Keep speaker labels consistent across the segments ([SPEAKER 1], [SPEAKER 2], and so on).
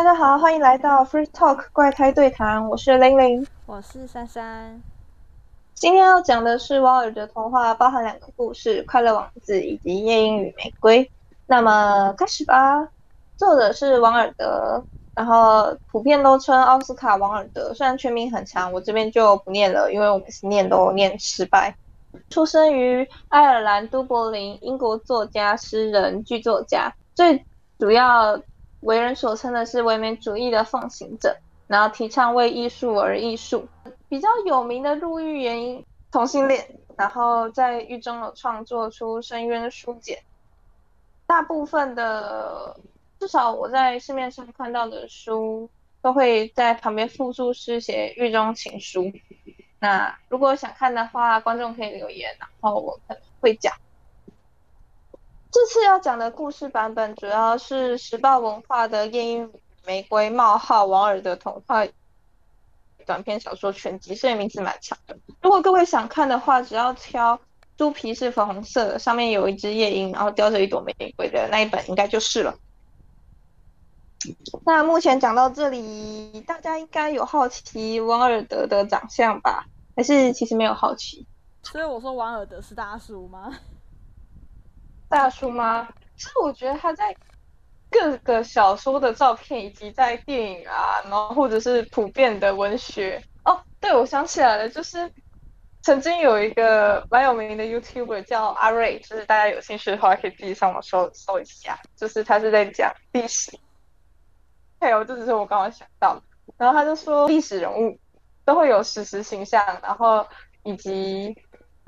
[SPEAKER 1] 大家好，欢迎来到 Free Talk 怪胎对谈，我是玲玲，
[SPEAKER 2] 我是珊珊。
[SPEAKER 1] 今天要讲的是王尔德童话，包含两个故事：《快乐王子》以及《夜莺与玫瑰》。那么开始吧。作者是王尔德，然后普遍都称奥斯卡王尔德，虽然全名很长，我这边就不念了，因为我每次念都念失败。出生于爱尔兰都柏林，英国作家、诗人、剧作家，最主要为人所称的是唯美主义的奉行者，然后提倡为艺术而艺术。比较有名的入狱原因同性恋，然后在狱中有创作出深渊书简。大部分的，至少我在市面上看到的书，都会在旁边附注诗写狱中情书。那如果想看的话，观众可以留言，然后我可能会讲。这次要讲的故事版本主要是时报文化的《夜莺玫瑰冒号王尔德童话短篇小说全集》，所以名字蛮长的。如果各位想看的话，只要挑书皮是粉红色的，上面有一只夜莺，然后叼着一朵玫瑰的那一本，应该就是了。那目前讲到这里，大家应该有好奇王尔德的长相吧？还是其实没有好奇？
[SPEAKER 2] 所以我说王尔德是大叔吗？
[SPEAKER 1] 大叔吗？其实我觉得他在各个小说的照片，以及在电影啊，然后或者是普遍的文学哦，对，我想起来了，就是曾经有一个蛮有名的 YouTuber 叫阿瑞，就是大家有兴趣的话可以自己上网搜搜一下，就是他是在讲历史。还有，这只是我刚刚想到，然后他就说历史人物都会有史实形象，然后以及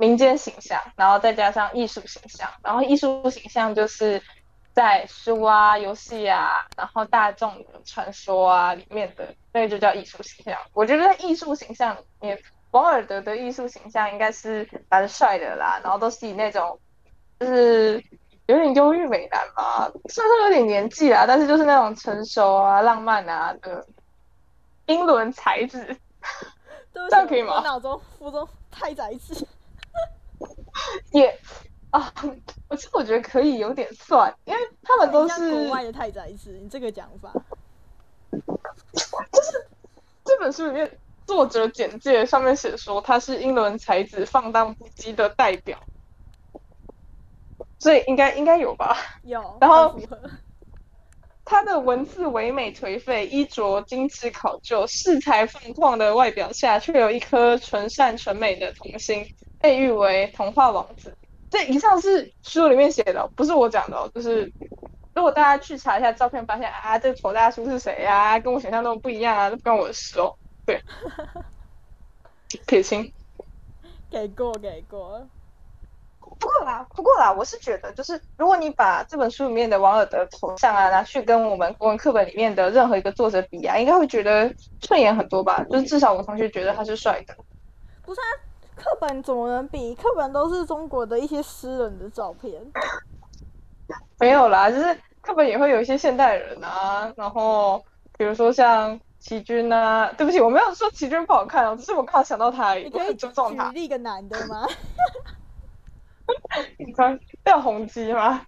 [SPEAKER 1] 民间形象，然后再加上艺术形象，然后艺术形象就是在书啊、游戏啊，然后大众传说啊里面的那个就叫艺术形象。我觉得在艺术形象里面，王尔德的艺术形象应该是蛮帅的啦，然后都是以那种就是。有点忧郁美男嘛，虽然说有点年纪啦，但是就是那种成熟啊、浪漫啊的英伦才子，这样可以吗？
[SPEAKER 2] 脑中腹中太宰治，
[SPEAKER 1] 也啊，我其实我觉得可以有点算，因为他们都是
[SPEAKER 2] 国外的太宰治，你这个讲法，
[SPEAKER 1] 就是这本书里面作者简介上面写说他是英伦才子放荡不羁的代表。所以应该应该有吧，
[SPEAKER 2] 有。
[SPEAKER 1] 然后 他的文字唯美颓废，衣着精致考究，恃才放旷的外表下，却有一颗纯善纯美的童心，被誉为童话王子。这以上是书里面写的，不是我讲的。就是如果大家去查一下照片，发现啊，这个丑大叔是谁呀？跟我想象中不一样啊，都不关我的事哦。对，撇清，
[SPEAKER 2] 给过给过。
[SPEAKER 1] 不过啦，不过啦，我是觉得，就是如果你把这本书里面的王尔德头像啊拿去跟我们国文课本里面的任何一个作者比啊，应该会觉得顺眼很多吧？就是至少我同学觉得他是帅的。
[SPEAKER 2] 不是啊，课本怎么能比？课本都是中国的一些诗人的照片。
[SPEAKER 1] 没有啦，就是课本也会有一些现代人啊，然后比如说像齐军啊。对不起，我没有说齐军不好看哦，只是我刚好想到他，
[SPEAKER 2] 你可以
[SPEAKER 1] 尊重他。
[SPEAKER 2] 举例个男的吗？
[SPEAKER 1] 你穿要红鸡吗？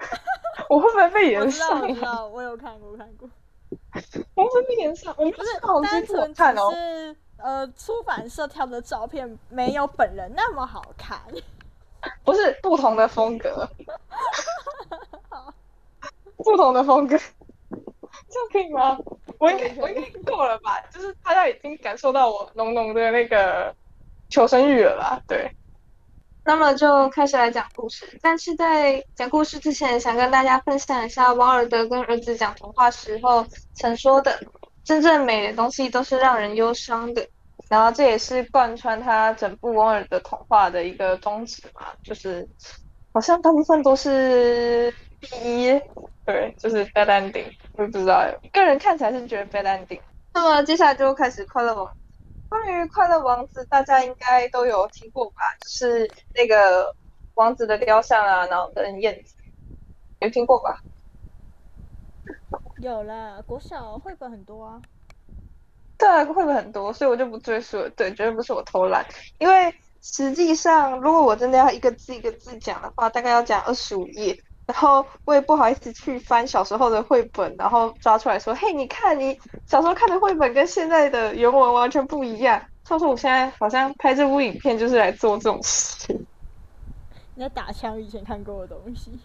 [SPEAKER 1] 我会不会被延上？
[SPEAKER 2] 我知道，我有看过，看过。
[SPEAKER 1] 我会被延上？我不
[SPEAKER 2] 是
[SPEAKER 1] 红鸡不好看哦。
[SPEAKER 2] 是呃，出版社挑的照片没有本人那么好看。
[SPEAKER 1] 不是不同的风格。不同的风格，这样可以吗？我应该我应该够了吧？就是大家已经感受到我浓浓的那个求生欲了吧？对。那么就开始来讲故事，但是在讲故事之前，想跟大家分享一下王尔德跟儿子讲童话时候曾说的：“真正美的东西都是让人忧伤的。”然后这也是贯穿他整部王尔的童话的一个宗旨嘛，就是好像大部分都是第一，对，就是 bad ending，我不知道，个人看起来是觉得 bad ending。那么接下来就开始快乐王。关于快乐王子，大家应该都有听过吧？是那个王子的雕像啊，然后跟燕子，有听过吧？
[SPEAKER 2] 有啦，国小绘本很多啊。
[SPEAKER 1] 对啊，绘本很多，所以我就不赘述了。对，绝对不是我偷懒，因为实际上，如果我真的要一个字一个字讲的话，大概要讲二十五页。然后我也不好意思去翻小时候的绘本，然后抓出来说：“嘿，你看你小时候看的绘本跟现在的原文完全不一样。”他说：“我现在好像拍这部影片就是来做这种事情。”
[SPEAKER 2] 你在打枪以前看过的东西，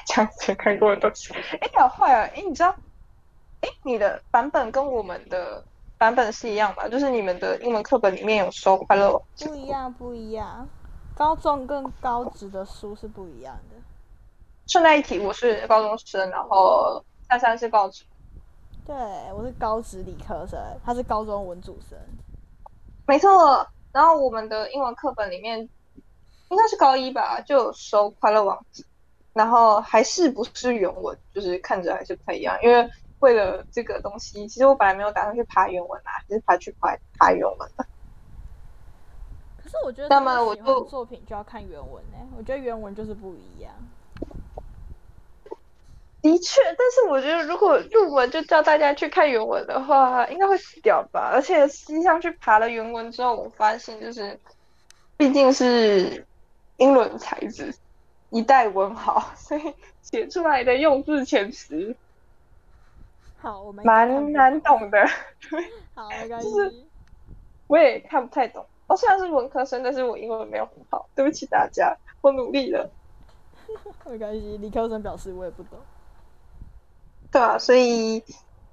[SPEAKER 1] 打枪以前看过的东西。哎，好坏啊！哎，你知道？哎，你的版本跟我们的版本是一样吗？就是你们的英文课本里面有收快乐
[SPEAKER 2] 不一样，不一样。高中跟高职的书是不一样的。
[SPEAKER 1] 顺带一提，我是高中生，然后珊珊是高职。
[SPEAKER 2] 对，我是高职理科生，他是高中文组生。
[SPEAKER 1] 没错，然后我们的英文课本里面应该是高一吧，就有收《快乐王子》，然后还是不是原文，就是看着还是不太一样。因为为了这个东西，其实我本来没有打算去爬原文啊，只是爬去爬爬原文的。
[SPEAKER 2] 可是我觉得，那么我就作品就要看原文呢。我觉得原文就是不一样。
[SPEAKER 1] 的确，但是我觉得如果入门就叫大家去看原文的话，应该会死掉吧。而且实际上去爬了原文之后，我发现就是，毕竟是英伦才子，一代文豪，所以写出来的用字遣词，
[SPEAKER 2] 好，我们
[SPEAKER 1] 蛮难懂的。
[SPEAKER 2] 好，没关系。
[SPEAKER 1] 我也看不太懂。我虽然是文科生，但是我英文没有很好，对不起大家，我努力了。
[SPEAKER 2] 没关系，理科生表示我也不懂。
[SPEAKER 1] 对啊，所以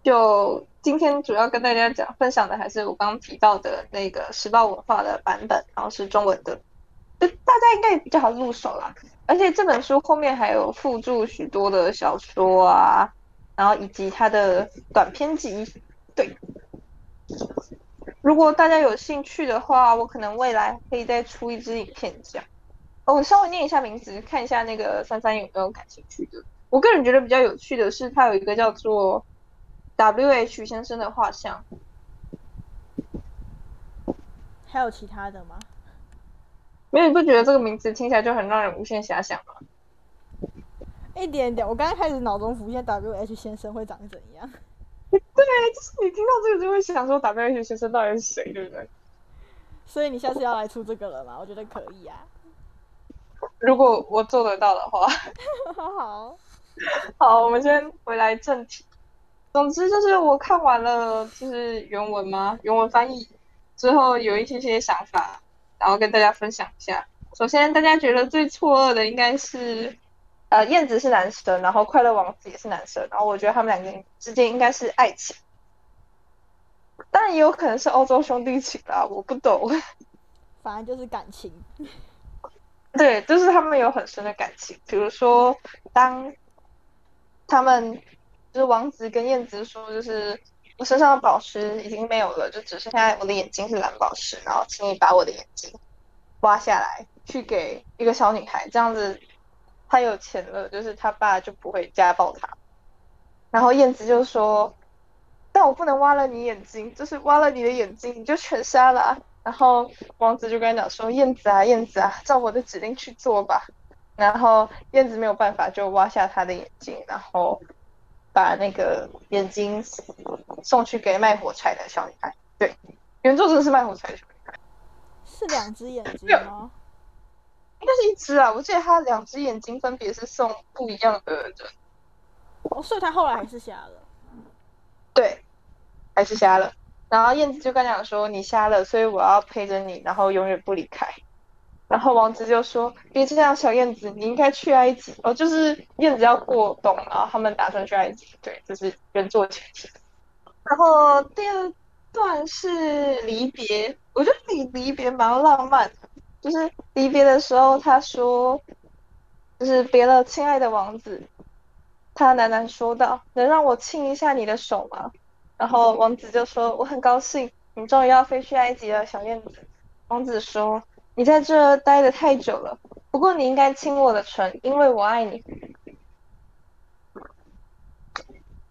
[SPEAKER 1] 就今天主要跟大家讲分享的还是我刚刚提到的那个时报文化的版本，然后是中文的，就大家应该也比较好入手啦。而且这本书后面还有附注许多的小说啊，然后以及它的短篇集。对，如果大家有兴趣的话，我可能未来可以再出一支影片讲。哦，我稍微念一下名字，看一下那个三三有没有感兴趣的。我个人觉得比较有趣的是，它有一个叫做 W H 先生的画像。
[SPEAKER 2] 还有其他的吗？
[SPEAKER 1] 没有，你不觉得这个名字听起来就很让人无限遐想吗？
[SPEAKER 2] 一点点。我刚刚开始脑中浮现 W H 先生会长怎样。
[SPEAKER 1] 对，就是你听到这个就会想说 W H 先生到底是谁，对不对？
[SPEAKER 2] 所以你下次要来出这个了吗？我觉得可以啊。
[SPEAKER 1] 如果我做得到的话。
[SPEAKER 2] 好。
[SPEAKER 1] 好，我们先回来正题。总之就是我看完了，就是原文吗？原文翻译之后有一些些想法，然后跟大家分享一下。首先，大家觉得最错愕的应该是，呃，燕子是男生，然后快乐王子也是男生，然后我觉得他们两个人之间应该是爱情，但也有可能是欧洲兄弟情啦，我不懂。
[SPEAKER 2] 反正就是感情。
[SPEAKER 1] 对，就是他们有很深的感情，比如说当。他们就是王子跟燕子说，就是我身上的宝石已经没有了，就只剩下我的眼睛是蓝宝石，然后请你把我的眼睛挖下来，去给一个小女孩，这样子她有钱了，就是她爸就不会家暴她。然后燕子就说，但我不能挖了你眼睛，就是挖了你的眼睛你就全瞎了。啊然后王子就跟他讲说，燕子啊燕子啊，照我的指令去做吧。然后燕子没有办法，就挖下他的眼睛，然后把那个眼睛送去给卖火柴的小女孩。对，原作真的是卖火柴的小女孩，
[SPEAKER 2] 是两只眼睛吗？
[SPEAKER 1] 应该是一只啊，我记得他两只眼睛分别是送不一样的人。
[SPEAKER 2] 哦，所以他后来还是瞎了。
[SPEAKER 1] 对，还是瞎了。然后燕子就跟他讲说：“你瞎了，所以我要陪着你，然后永远不离开。”然后王子就说：“别这样，小燕子，你应该去埃及哦。”就是燕子要过冬，然后他们打算去埃及。对，这是原作前提。然后第二段是离别，我觉得离离别蛮浪漫的。就是离别的时候，他说：“就是别了，亲爱的王子。”他喃喃说道：“能让我亲一下你的手吗？”然后王子就说：“我很高兴，你终于要飞去埃及了，小燕子。”王子说。你在这待的太久了，不过你应该亲我的唇，因为我爱你。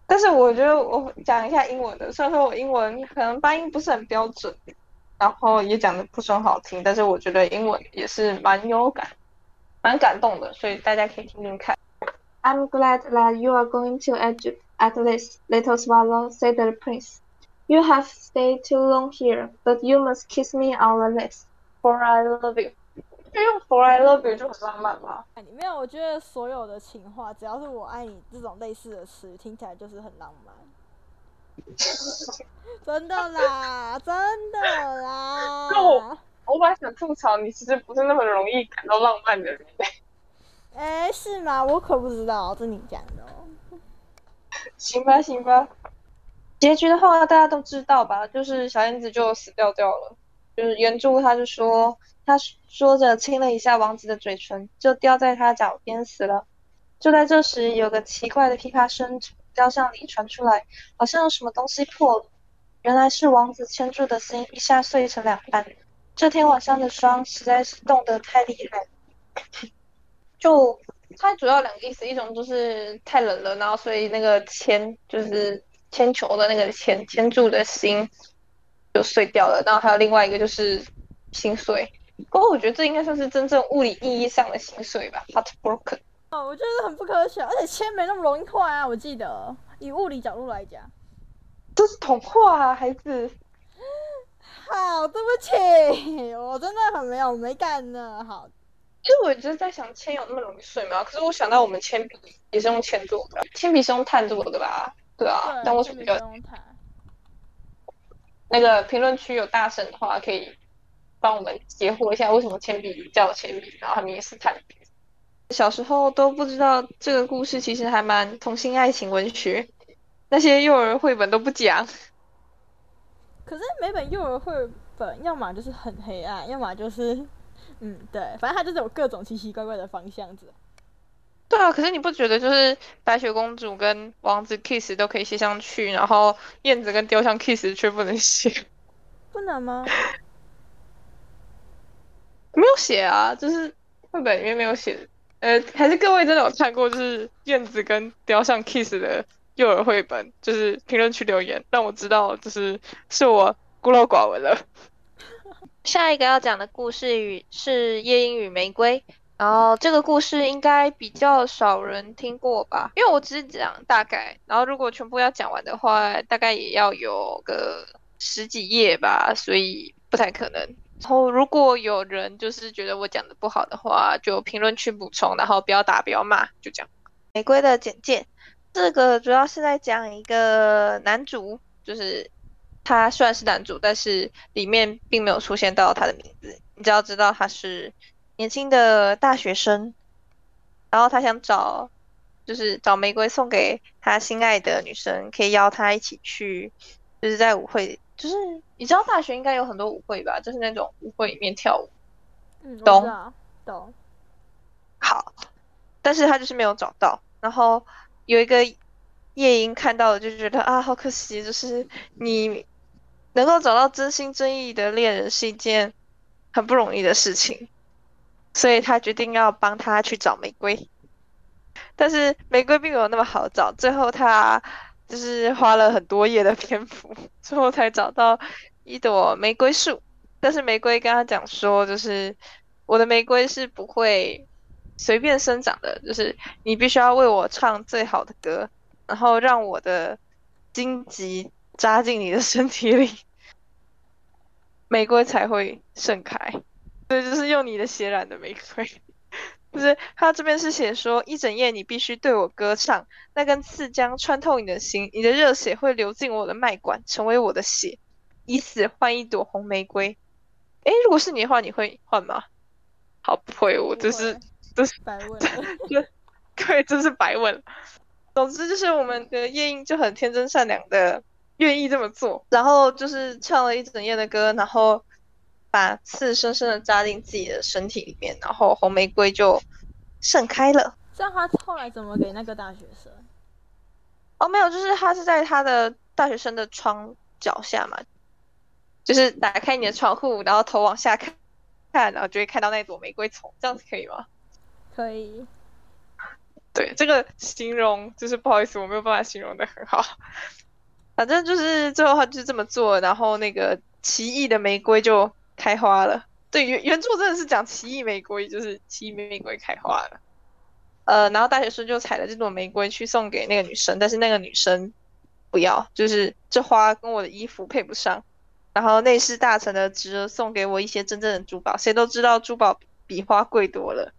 [SPEAKER 1] 但是我觉得我讲一下英文的，虽然说我英文可能发音不是很标准，然后也讲的不是很好听，但是我觉得英文也是蛮有感、蛮感动的，所以大家可以听听看。I'm glad that you are going to Egypt at least, little swallow," said the prince. "You have stayed too long here, but you must kiss me on the lips." For I love you，就用 For I Love You 就很浪漫吗？
[SPEAKER 2] 没有，我觉得所有的情话，只要是我爱你这种类似的词，听起来就是很浪漫。真的啦，真的啦。
[SPEAKER 1] 那我我本来想吐槽你，其实不是那么容易感到浪漫的人。
[SPEAKER 2] 哎，是吗？我可不知道，这你讲的。
[SPEAKER 1] 行吧，行吧。结局的话，大家都知道吧？就是小燕子就死掉掉了。就是原著，他就说，他说着亲了一下王子的嘴唇，就掉在他脚边死了。就在这时，有个奇怪的噼啪声从雕像里传出来，好像有什么东西破了。原来是王子牵住的心一下碎成两半。这天晚上的霜实在是冻得太厉害。就它主要两个意思，一种就是太冷了，然后所以那个铅就是铅球的那个铅铅住的心就碎掉了，然后还有另外一个就是心碎。不过我觉得这应该算是真正物理意义上的心碎吧，heartbroken。
[SPEAKER 2] 哦，我觉得很不可想，而且铅没那么容易坏啊，我记得以物理角度来讲，
[SPEAKER 1] 这是童话啊，孩子。
[SPEAKER 2] 好，对不起，我真的很没有美感呢。好。
[SPEAKER 1] 其实我一直在想，铅有那么容易碎吗？可是我想到我们铅笔也是用铅做的，铅笔是用碳做的吧？对啊，但为什么要
[SPEAKER 2] 用碳？
[SPEAKER 1] 那个评论区有大神的话，可以帮我们解惑一下，为什么铅笔叫铅笔，然后他们也是碳？小时候都不知道这个故事，其实还蛮童心爱情文学，那些幼儿绘本都不讲。
[SPEAKER 2] 可是每本幼儿绘本，要么就是很黑暗，要么就是。嗯，对，反正它就是有各种奇奇怪怪的方向子。
[SPEAKER 1] 对啊，可是你不觉得就是白雪公主跟王子 kiss 都可以写上去，然后燕子跟雕像 kiss 却不能写？
[SPEAKER 2] 不能吗？
[SPEAKER 1] 没有写啊，就是绘本里面没有写。呃，还是各位真的有看过就是燕子跟雕像 kiss 的幼儿绘本？就是评论区留言，让我知道就是是我孤陋寡闻了。下一个要讲的故事与是夜莺与玫瑰，然后这个故事应该比较少人听过吧，因为我只是讲大概，然后如果全部要讲完的话，大概也要有个十几页吧，所以不太可能。然后如果有人就是觉得我讲的不好的话，就评论区补充，然后不要打不要骂，就这样。玫瑰的简介，这个主要是在讲一个男主，就是。他虽然是男主，但是里面并没有出现到他的名字。你只要知道他是年轻的大学生，然后他想找，就是找玫瑰送给他心爱的女生，可以邀他一起去，就是在舞会，就是你知道大学应该有很多舞会吧？就是那种舞会里面跳舞，
[SPEAKER 2] 嗯，
[SPEAKER 1] 懂
[SPEAKER 2] 懂。
[SPEAKER 1] 好，但是他就是没有找到，然后有一个夜莺看到了，就觉得啊，好可惜，就是你。能够找到真心真意的恋人是一件很不容易的事情，所以他决定要帮他去找玫瑰。但是玫瑰并没有那么好找，最后他就是花了很多页的篇幅，最后才找到一朵玫瑰树。但是玫瑰跟他讲说，就是我的玫瑰是不会随便生长的，就是你必须要为我唱最好的歌，然后让我的荆棘扎进你的身体里。玫瑰才会盛开，对，就是用你的血染的玫瑰。就是他这边是写说，一整夜你必须对我歌唱，那根刺将穿透你的心，你的热血会流进我的脉管，成为我的血，以死换一朵红玫瑰。诶，如果是你的话，你会换吗？好，不会，我就是就是
[SPEAKER 2] 白问，
[SPEAKER 1] 对，就是白问。总之就是我们的夜莺就很天真善良的。愿意这么做，然后就是唱了一整夜的歌，然后把刺深深的扎进自己的身体里面，然后红玫瑰就盛开了。
[SPEAKER 2] 这样他后来怎么给那个大学生？
[SPEAKER 1] 哦，没有，就是他是在他的大学生的窗脚下嘛，就是打开你的窗户，然后头往下看，看，然后就会看到那朵玫瑰丛，这样子可以吗？
[SPEAKER 2] 可以。
[SPEAKER 1] 对，这个形容就是不好意思，我没有办法形容的很好。反正就是最后他就这么做，然后那个奇异的玫瑰就开花了。对，原原著真的是讲奇异玫瑰，就是奇异玫瑰开花了。呃，然后大学生就采了这朵玫瑰去送给那个女生，但是那个女生不要，就是这花跟我的衣服配不上。然后内侍大臣的侄儿送给我一些真正的珠宝，谁都知道珠宝比花贵多了。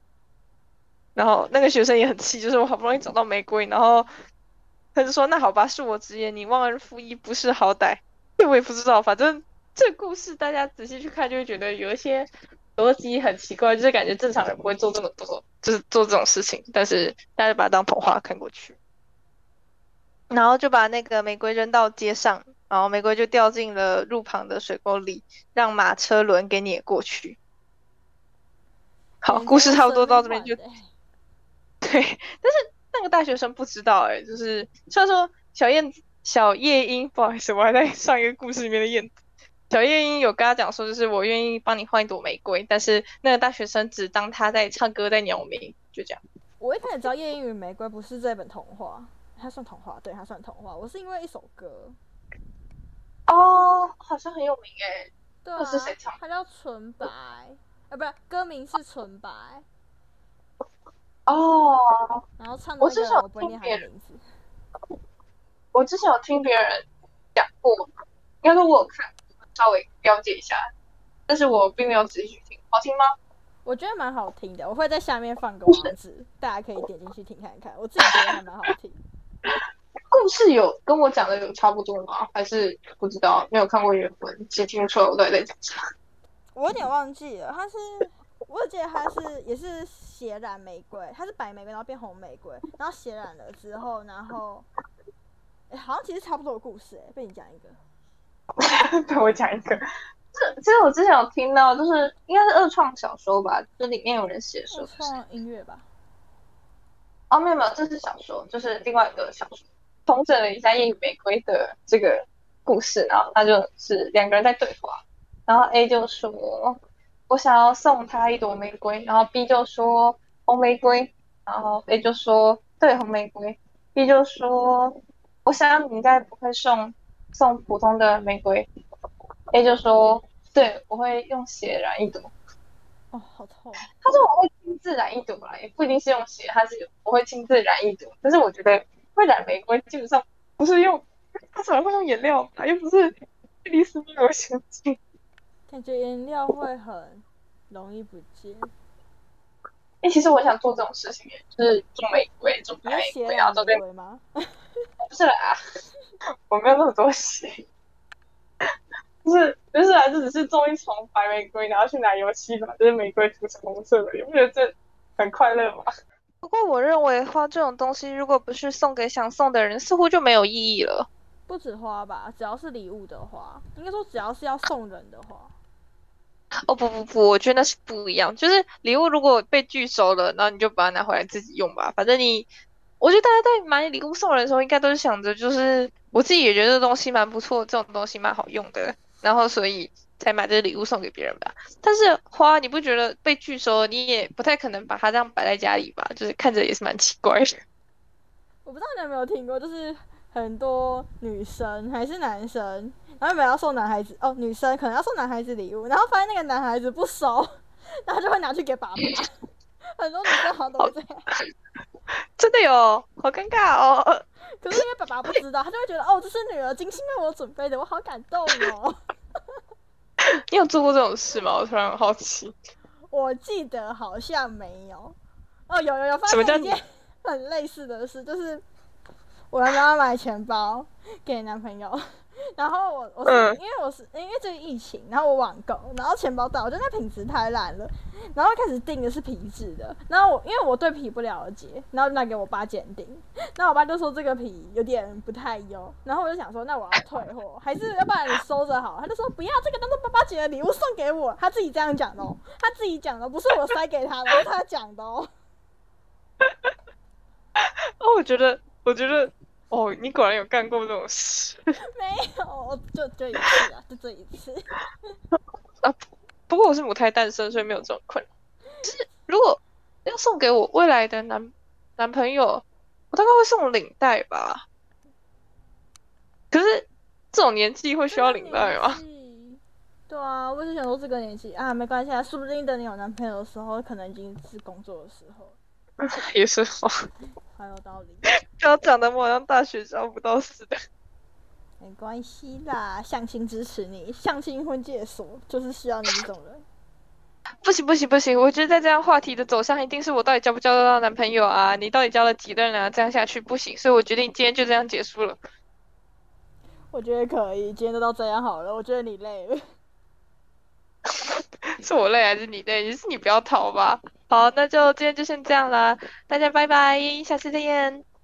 [SPEAKER 1] 然后那个学生也很气，就是我好不容易找到玫瑰，然后他就说：“那好吧，恕我直言，你忘恩负义，不识好歹。”我也不知道，反正这故事大家仔细去看，就会觉得有一些逻辑很奇怪，就是感觉正常人不会做这么多，就是做这种事情，但是大家把它当童话看过去。然后就把那个玫瑰扔到街上，然后玫瑰就掉进了路旁的水沟里，让马车轮给碾过去。好，故事差不多到这边就。对，但是那个大学生不知道哎，就是虽然说小燕小夜莺，不好意思，我还在上一个故事里面的燕子。小夜莺有跟他讲说，就是我愿意帮你换一朵玫瑰，但是那个大学生只当他在唱歌，在鸟鸣，就这样。
[SPEAKER 2] 我一开始知道《夜莺与玫瑰》不是这本童话，它算童话，对，它算童话。我是因为一首歌。
[SPEAKER 1] 哦，好像很有名诶。
[SPEAKER 2] 对啊。
[SPEAKER 1] 是谁唱？
[SPEAKER 2] 它叫《纯白》，啊，不是，歌名是《纯白》。
[SPEAKER 1] 哦，
[SPEAKER 2] 然后唱的
[SPEAKER 1] 我之前有听别人，我之前有听别人讲过，应该说我有看，稍微了解一下，但是我并没有仔细去听，好听吗？
[SPEAKER 2] 我觉得蛮好听的，我会在下面放个网址，大家可以点进去听看看，我自己觉得还蛮好听。
[SPEAKER 1] 故事有跟我讲的有差不多吗？还是不知道，没有看过原文，只听不出来我到底在讲啥。
[SPEAKER 2] 我有点忘记了，他是。我记得他是也是血染玫瑰，他是白玫瑰，然后变红玫瑰，然后血染了之后，然后，哎，好像其实差不多的故事，哎，被你讲一个，
[SPEAKER 1] 被我讲一个，这其实我之前有听到，就是应该是二创小说吧，就里面有人写说，
[SPEAKER 2] 二创音乐吧，
[SPEAKER 1] 哦，没有没有，这是小说，就是另外一个小说，重整了一下夜雨玫瑰的这个故事，然后他就是两个人在对话，然后 A 就说。我想要送他一朵玫瑰，然后 B 就说红玫瑰，然后 A 就说对红玫瑰，B 就说我想你应该不会送送普通的玫瑰，A 就说对我会用血染一朵。
[SPEAKER 2] 哦，好痛！
[SPEAKER 1] 他说我会亲自染一朵啦，也不一定是用血，他是我会亲自染一朵，但是我觉得会染玫瑰基本上不是用，他怎么会用颜料吧？又不是爱丽丝梦游仙境。
[SPEAKER 2] 感觉颜料会很容易不见。
[SPEAKER 1] 哎，其实我想做这种事情，就是种玫瑰，种白
[SPEAKER 2] 玫瑰，然后这边吗？
[SPEAKER 1] 不是啦，我没有那么多血。不是，不是啊，这只是种一丛白玫瑰，然后去拿油漆把这些玫瑰涂成红色的，你不觉得这很快乐吗？不过我认为花这种东西，如果不是送给想送的人，似乎就没有意义了。
[SPEAKER 2] 不止花吧，只要是礼物的话，应该说只要是要送人的话。
[SPEAKER 1] 哦不不不，我觉得那是不一样。就是礼物如果被拒收了，然后你就把它拿回来自己用吧。反正你，我觉得大家在买礼物送人的时候，应该都是想着，就是我自己也觉得这东西蛮不错，这种东西蛮好用的，然后所以才买这个礼物送给别人吧。但是花，你不觉得被拒收，你也不太可能把它这样摆在家里吧？就是看着也是蛮奇怪的。
[SPEAKER 2] 我不知道你有没有听过，就是很多女生还是男生。然后本来要送男孩子哦，女生可能要送男孩子礼物，然后发现那个男孩子不收，然后就会拿去给爸爸。很多女生好像都这样。
[SPEAKER 1] 真的有，好尴尬哦。
[SPEAKER 2] 可是因为爸爸不知道，他就会觉得哦，这是女儿精心为我准备的，我好感动哦。
[SPEAKER 1] 你有做过这种事吗？我突然很好奇。
[SPEAKER 2] 我记得好像没有。哦，有有有，发生一件很类似的事，就是我要妈妈买钱包给男朋友。然后我我是因为我是因为这个疫情，然后我网购，然后钱包到，我觉得那品质太烂了，然后开始订的是皮质的，然后我因为我对皮不了解，然后就拿给我爸鉴定，那我爸就说这个皮有点不太优，然后我就想说那我要退货，还是要不然你收着好，他就说不要这个当做爸爸节的礼物送给我，他自己这样讲的，哦他自己讲的，不是我塞给他的，是他讲的哦。
[SPEAKER 1] 哦，我觉得，我觉得。哦，你果然有干过这种事？
[SPEAKER 2] 没有，就就一次啊，就这一次。
[SPEAKER 1] 啊，不过我是母胎单身，所以没有这种困扰。就是如果要送给我未来的男男朋友，我大概会送领带吧。可是这种年纪会需要领带吗？
[SPEAKER 2] 对啊，我是想说这个年纪啊，没关系啊，说不定等你有男朋友的时候，可能已经是工作的时候。
[SPEAKER 1] 也是哦，
[SPEAKER 2] 很有道理。
[SPEAKER 1] 要讲的我好像大学招不到似的。
[SPEAKER 2] 没关系啦，相亲支持你，相亲婚介所就是需要你这种人。
[SPEAKER 1] 不行不行不行，我觉得在这样话题的走向，一定是我到底交不交得到男朋友啊？你到底交了几任啊？这样下去不行，所以我决定今天就这样结束了。
[SPEAKER 2] 我觉得可以，今天就到这样好了。我觉得你累了，
[SPEAKER 1] 是我累还是你累？是你不要逃吧。好，那就今天就先这样了，大家拜拜，下次再见。